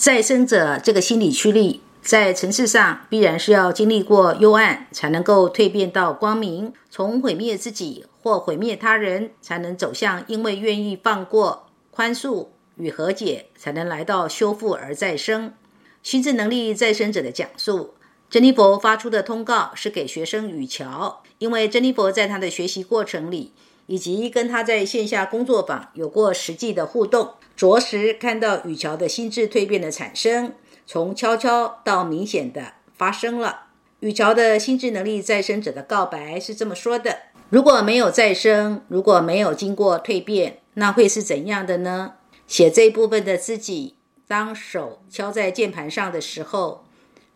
再生者这个心理驱力，在层次上必然是要经历过幽暗，才能够蜕变到光明；从毁灭自己或毁灭他人，才能走向因为愿意放过、宽恕与和解，才能来到修复而再生。心智能力再生者的讲述，珍妮佛发出的通告是给学生雨乔，因为珍妮佛在他的学习过程里，以及跟他在线下工作坊有过实际的互动。着实看到雨乔的心智蜕变的产生，从悄悄到明显的发生了。雨乔的心智能力再生者的告白是这么说的：如果没有再生，如果没有经过蜕变，那会是怎样的呢？写这一部分的自己，当手敲在键盘上的时候，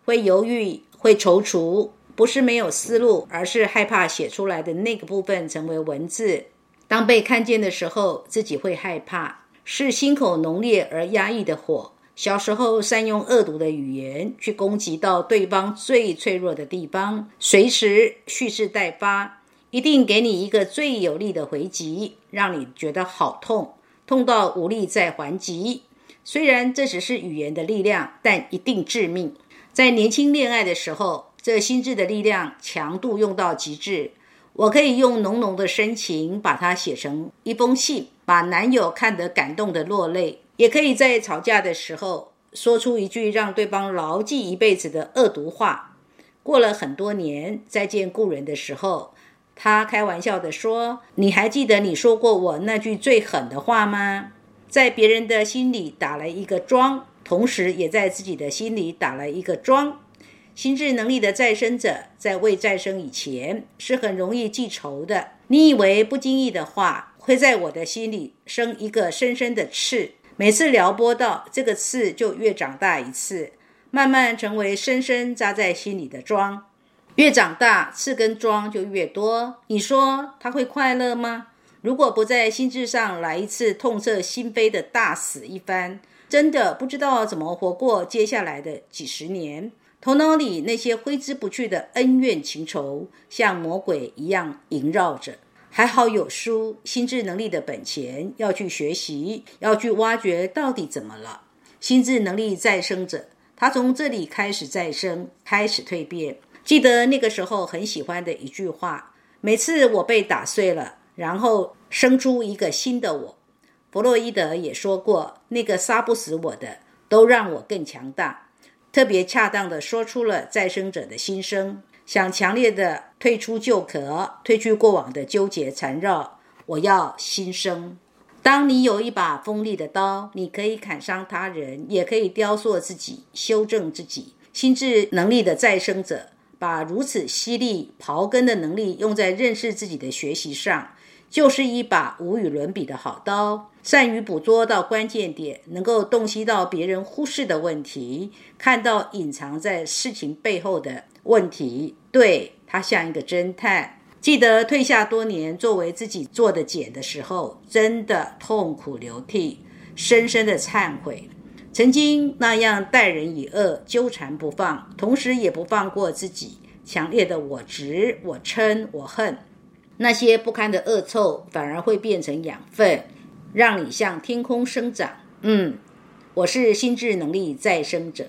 会犹豫，会踌躇，不是没有思路，而是害怕写出来的那个部分成为文字。当被看见的时候，自己会害怕。是心口浓烈而压抑的火。小时候善用恶毒的语言去攻击到对方最脆弱的地方，随时蓄势待发，一定给你一个最有力的回击，让你觉得好痛，痛到无力再还击。虽然这只是语言的力量，但一定致命。在年轻恋爱的时候，这心智的力量强度用到极致。我可以用浓浓的深情把它写成一封信，把男友看得感动的落泪；也可以在吵架的时候说出一句让对方牢记一辈子的恶毒话。过了很多年，再见故人的时候，他开玩笑地说：“你还记得你说过我那句最狠的话吗？”在别人的心里打了一个桩，同时也在自己的心里打了一个桩。心智能力的再生者，在未再生以前是很容易记仇的。你以为不经意的话会在我的心里生一个深深的刺，每次撩拨到这个刺就越长大一次，慢慢成为深深扎在心里的桩。越长大，刺跟桩就越多。你说他会快乐吗？如果不在心智上来一次痛彻心扉的大死一番，真的不知道怎么活过接下来的几十年。头脑里那些挥之不去的恩怨情仇，像魔鬼一样萦绕着。还好有书，心智能力的本钱要去学习，要去挖掘到底怎么了。心智能力再生者，他从这里开始再生，开始蜕变。记得那个时候很喜欢的一句话：每次我被打碎了，然后生出一个新的我。弗洛伊德也说过，那个杀不死我的，都让我更强大。特别恰当的说出了再生者的心声，想强烈的退出旧壳，褪去过往的纠结缠绕。我要新生。当你有一把锋利的刀，你可以砍伤他人，也可以雕塑自己，修正自己。心智能力的再生者，把如此犀利刨根的能力用在认识自己的学习上。就是一把无与伦比的好刀，善于捕捉到关键点，能够洞悉到别人忽视的问题，看到隐藏在事情背后的问题。对他像一个侦探。记得退下多年，作为自己做的茧的时候，真的痛苦流涕，深深的忏悔，曾经那样待人以恶，纠缠不放，同时也不放过自己，强烈的我执、我嗔、我恨。那些不堪的恶臭反而会变成养分，让你向天空生长。嗯，我是心智能力再生者。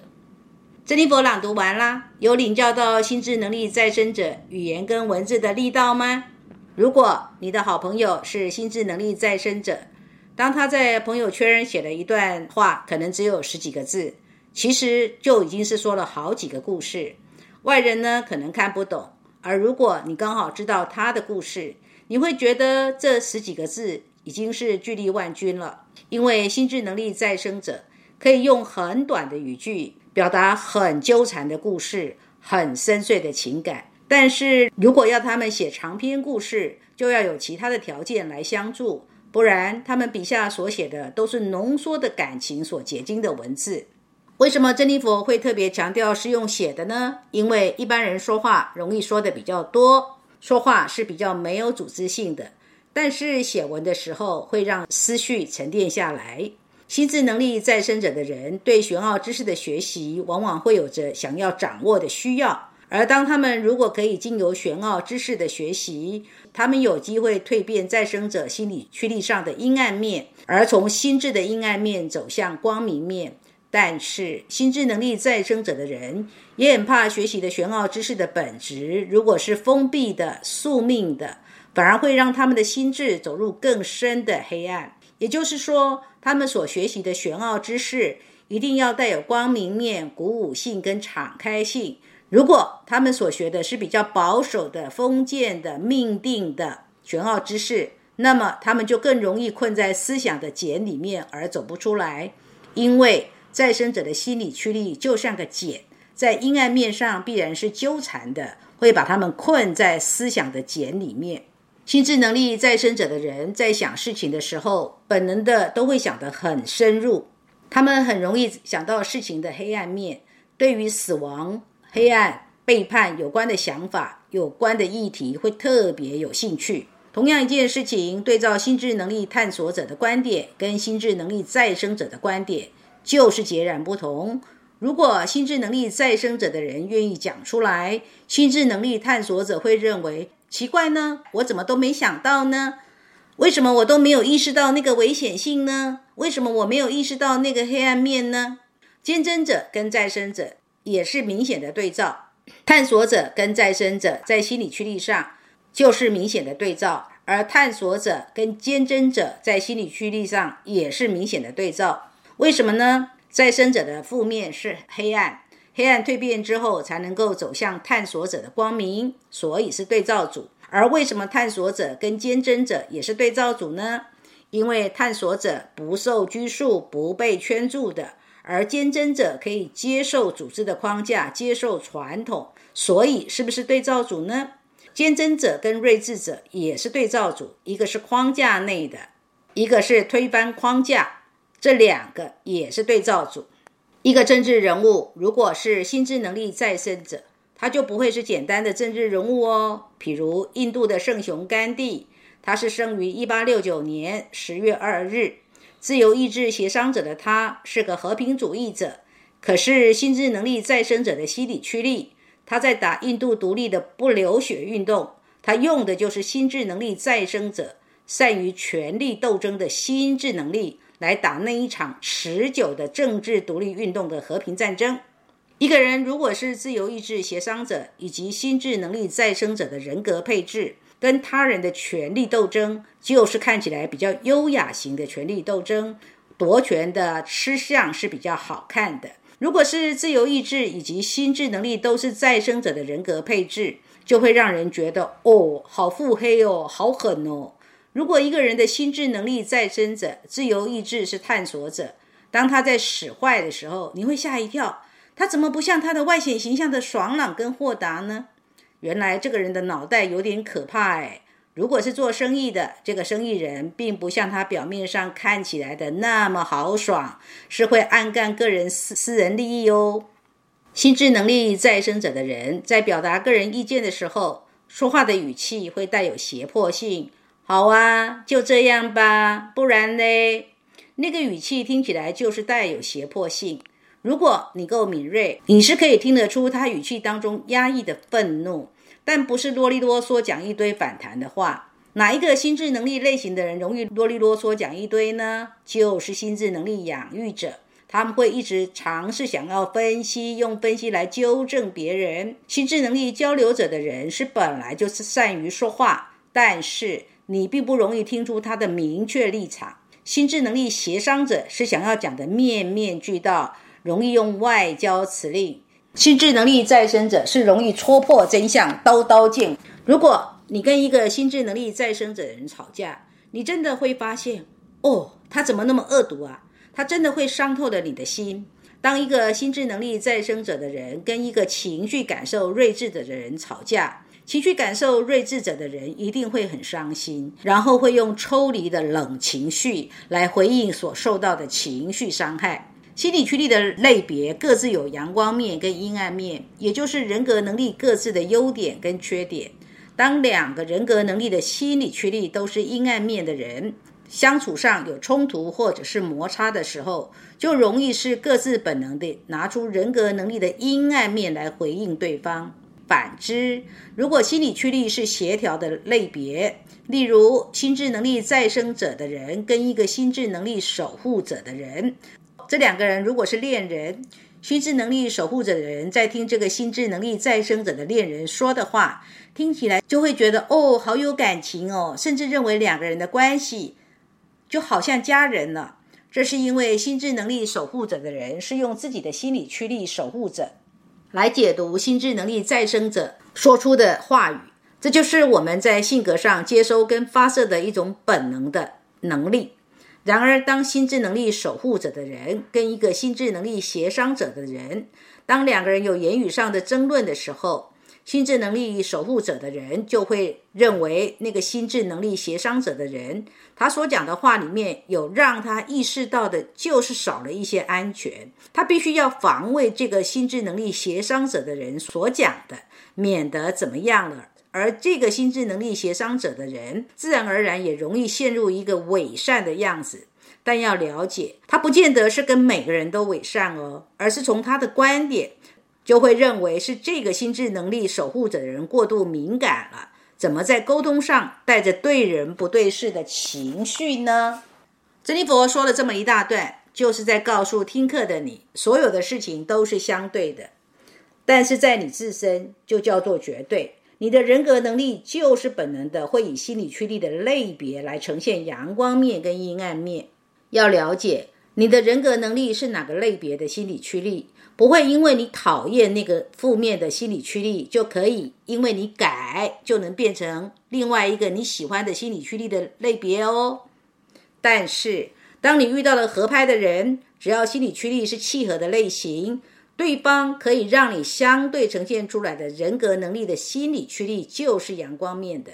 珍妮佛朗读完啦，有领教到心智能力再生者语言跟文字的力道吗？如果你的好朋友是心智能力再生者，当他在朋友圈写了一段话，可能只有十几个字，其实就已经是说了好几个故事。外人呢，可能看不懂。而如果你刚好知道他的故事，你会觉得这十几个字已经是巨力万钧了。因为心智能力再生者可以用很短的语句表达很纠缠的故事、很深邃的情感。但是如果要他们写长篇故事，就要有其他的条件来相助，不然他们笔下所写的都是浓缩的感情所结晶的文字。为什么珍妮佛会特别强调是用写的呢？因为一般人说话容易说的比较多，说话是比较没有组织性的，但是写文的时候会让思绪沉淀下来。心智能力再生者的人对玄奥知识的学习，往往会有着想要掌握的需要。而当他们如果可以经由玄奥知识的学习，他们有机会蜕变再生者心理驱力上的阴暗面，而从心智的阴暗面走向光明面。但是，心智能力再生者的人也很怕学习的玄奥知识的本质，如果是封闭的、宿命的，反而会让他们的心智走入更深的黑暗。也就是说，他们所学习的玄奥知识一定要带有光明面、鼓舞性跟敞开性。如果他们所学的是比较保守的、封建的、命定的玄奥知识，那么他们就更容易困在思想的茧里面而走不出来，因为。再生者的心理驱力就像个茧，在阴暗面上必然是纠缠的，会把他们困在思想的茧里面。心智能力再生者的人在想事情的时候，本能的都会想得很深入，他们很容易想到事情的黑暗面，对于死亡、黑暗、背叛有关的想法、有关的议题会特别有兴趣。同样一件事情，对照心智能力探索者的观点跟心智能力再生者的观点。就是截然不同。如果心智能力再生者的人愿意讲出来，心智能力探索者会认为奇怪呢？我怎么都没想到呢？为什么我都没有意识到那个危险性呢？为什么我没有意识到那个黑暗面呢？坚贞者跟再生者也是明显的对照，探索者跟再生者在心理驱力上就是明显的对照，而探索者跟坚贞者在心理驱力上也是明显的对照。为什么呢？再生者的负面是黑暗，黑暗蜕变之后才能够走向探索者的光明，所以是对照组。而为什么探索者跟坚贞者也是对照组呢？因为探索者不受拘束，不被圈住的，而坚贞者可以接受组织的框架，接受传统，所以是不是对照组呢？坚贞者跟睿智者也是对照组，一个是框架内的，一个是推翻框架。这两个也是对照组。一个政治人物如果是心智能力再生者，他就不会是简单的政治人物哦。譬如印度的圣雄甘地，他是生于一八六九年十月二日，自由意志协商者的他是个和平主义者。可是心智能力再生者的心理驱力，他在打印度独立的不流血运动，他用的就是心智能力再生者善于权力斗争的心智能力。来打那一场持久的政治独立运动的和平战争。一个人如果是自由意志协商者以及心智能力再生者的人格配置，跟他人的权力斗争，就是看起来比较优雅型的权力斗争，夺权的吃相是比较好看的。如果是自由意志以及心智能力都是再生者的人格配置，就会让人觉得哦，好腹黑哦，好狠哦。如果一个人的心智能力再生者，自由意志是探索者，当他在使坏的时候，你会吓一跳，他怎么不像他的外显形象的爽朗跟豁达呢？原来这个人的脑袋有点可怕哎。如果是做生意的，这个生意人并不像他表面上看起来的那么豪爽，是会暗干个人私私人利益哦。心智能力再生者的人在表达个人意见的时候，说话的语气会带有胁迫性。好啊，就这样吧，不然呢？那个语气听起来就是带有胁迫性。如果你够敏锐，你是可以听得出他语气当中压抑的愤怒，但不是啰里啰嗦讲一堆反弹的话。哪一个心智能力类型的人容易啰里啰嗦讲一堆呢？就是心智能力养育者，他们会一直尝试想要分析，用分析来纠正别人。心智能力交流者的人是本来就是善于说话，但是。你并不容易听出他的明确立场。心智能力协商者是想要讲的面面俱到，容易用外交辞令；心智能力再生者是容易戳破真相，刀刀见。如果你跟一个心智能力再生者的人吵架，你真的会发现，哦，他怎么那么恶毒啊？他真的会伤透了你的心。当一个心智能力再生者的人跟一个情绪感受睿智的人吵架，情绪感受睿智者的人一定会很伤心，然后会用抽离的冷情绪来回应所受到的情绪伤害。心理驱力的类别各自有阳光面跟阴暗面，也就是人格能力各自的优点跟缺点。当两个人格能力的心理驱力都是阴暗面的人，相处上有冲突或者是摩擦的时候，就容易是各自本能的拿出人格能力的阴暗面来回应对方。反之，如果心理驱力是协调的类别，例如心智能力再生者的人跟一个心智能力守护者的人。这两个人如果是恋人，心智能力守护者的人在听这个心智能力再生者的恋人说的话，听起来就会觉得哦，好有感情哦，甚至认为两个人的关系就好像家人了。这是因为心智能力守护者的人是用自己的心理驱力守护者来解读心智能力再生者说出的话语，这就是我们在性格上接收跟发射的一种本能的能力。然而，当心智能力守护者的人跟一个心智能力协商者的人，当两个人有言语上的争论的时候，心智能力守护者的人就会认为那个心智能力协商者的人，他所讲的话里面有让他意识到的，就是少了一些安全，他必须要防卫这个心智能力协商者的人所讲的，免得怎么样了。而这个心智能力协商者的人，自然而然也容易陷入一个伪善的样子。但要了解，他不见得是跟每个人都伪善哦，而是从他的观点，就会认为是这个心智能力守护者的人过度敏感了。怎么在沟通上带着对人不对事的情绪呢？珍妮佛说了这么一大段，就是在告诉听课的你，所有的事情都是相对的，但是在你自身就叫做绝对。你的人格能力就是本能的，会以心理驱力的类别来呈现阳光面跟阴暗面。要了解你的人格能力是哪个类别的心理驱力，不会因为你讨厌那个负面的心理驱力，就可以因为你改就能变成另外一个你喜欢的心理驱力的类别哦。但是，当你遇到了合拍的人，只要心理驱力是契合的类型。对方可以让你相对呈现出来的人格能力的心理驱力就是阳光面的，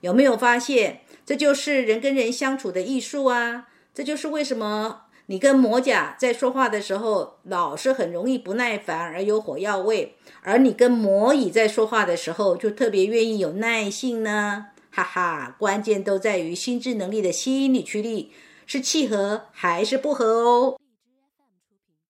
有没有发现？这就是人跟人相处的艺术啊！这就是为什么你跟魔甲在说话的时候老是很容易不耐烦而有火药味，而你跟魔乙在说话的时候就特别愿意有耐性呢？哈哈，关键都在于心智能力的心理驱力是契合还是不合哦。